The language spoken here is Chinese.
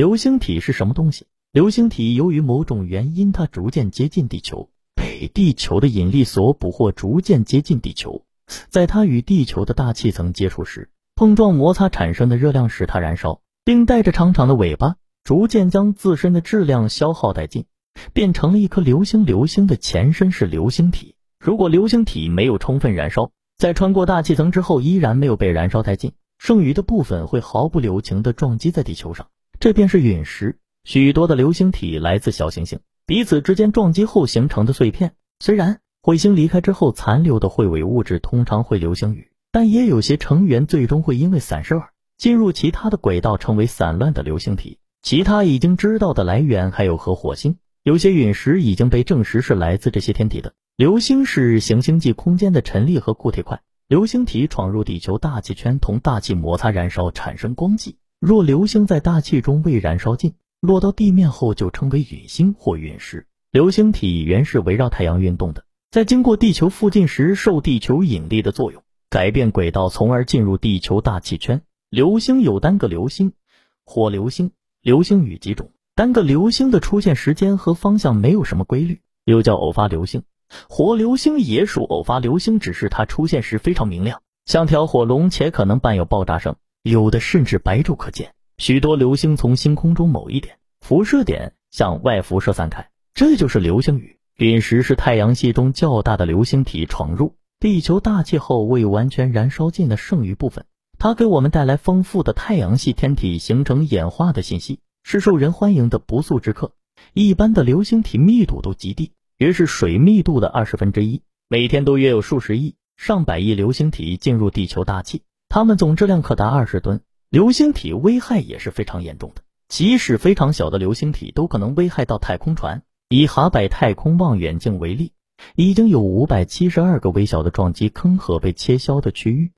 流星体是什么东西？流星体由于某种原因，它逐渐接近地球，被地球的引力所捕获，逐渐接近地球。在它与地球的大气层接触时，碰撞摩擦产生的热量使它燃烧，并带着长长的尾巴，逐渐将自身的质量消耗殆尽，变成了一颗流星。流星的前身是流星体。如果流星体没有充分燃烧，在穿过大气层之后依然没有被燃烧殆尽，剩余的部分会毫不留情地撞击在地球上，这便是陨石。许多的流星体来自小行星彼此之间撞击后形成的碎片。虽然彗星离开之后残留的彗尾物质通常会流星雨，但也有些成员最终会因为散射而进入其他的轨道，成为散乱的流星体。其他已经知道的来源还有和火星，有些陨石已经被证实是来自这些天体的。流星是行星际空间的尘粒和固体块，流星体闯入地球大气圈，同大气摩擦燃烧，产生光迹。若流星在大气中未燃烧尽，落到地面后就称为陨星或陨石。流星体原是围绕太阳运动的，在经过地球附近时，受地球引力的作用，改变轨道，从而进入地球大气圈。流星有单个流星、火流星、流星雨几种。单个流星的出现时间和方向没有什么规律，又叫偶发流星。火流星也属偶发流星，只是它出现时非常明亮，像条火龙，且可能伴有爆炸声，有的甚至白昼可见。许多流星从星空中某一点辐射点向外辐射散开，这就是流星雨。陨石是太阳系中较大的流星体闯入地球大气后未完全燃烧尽的剩余部分，它给我们带来丰富的太阳系天体形成演化的信息，是受人欢迎的不速之客。一般的流星体密度都极低。约是水密度的二十分之一，每天都约有数十亿、上百亿流星体进入地球大气，它们总质量可达二十吨。流星体危害也是非常严重的，即使非常小的流星体都可能危害到太空船。以哈柏太空望远镜为例，已经有五百七十二个微小的撞击坑和被切削的区域。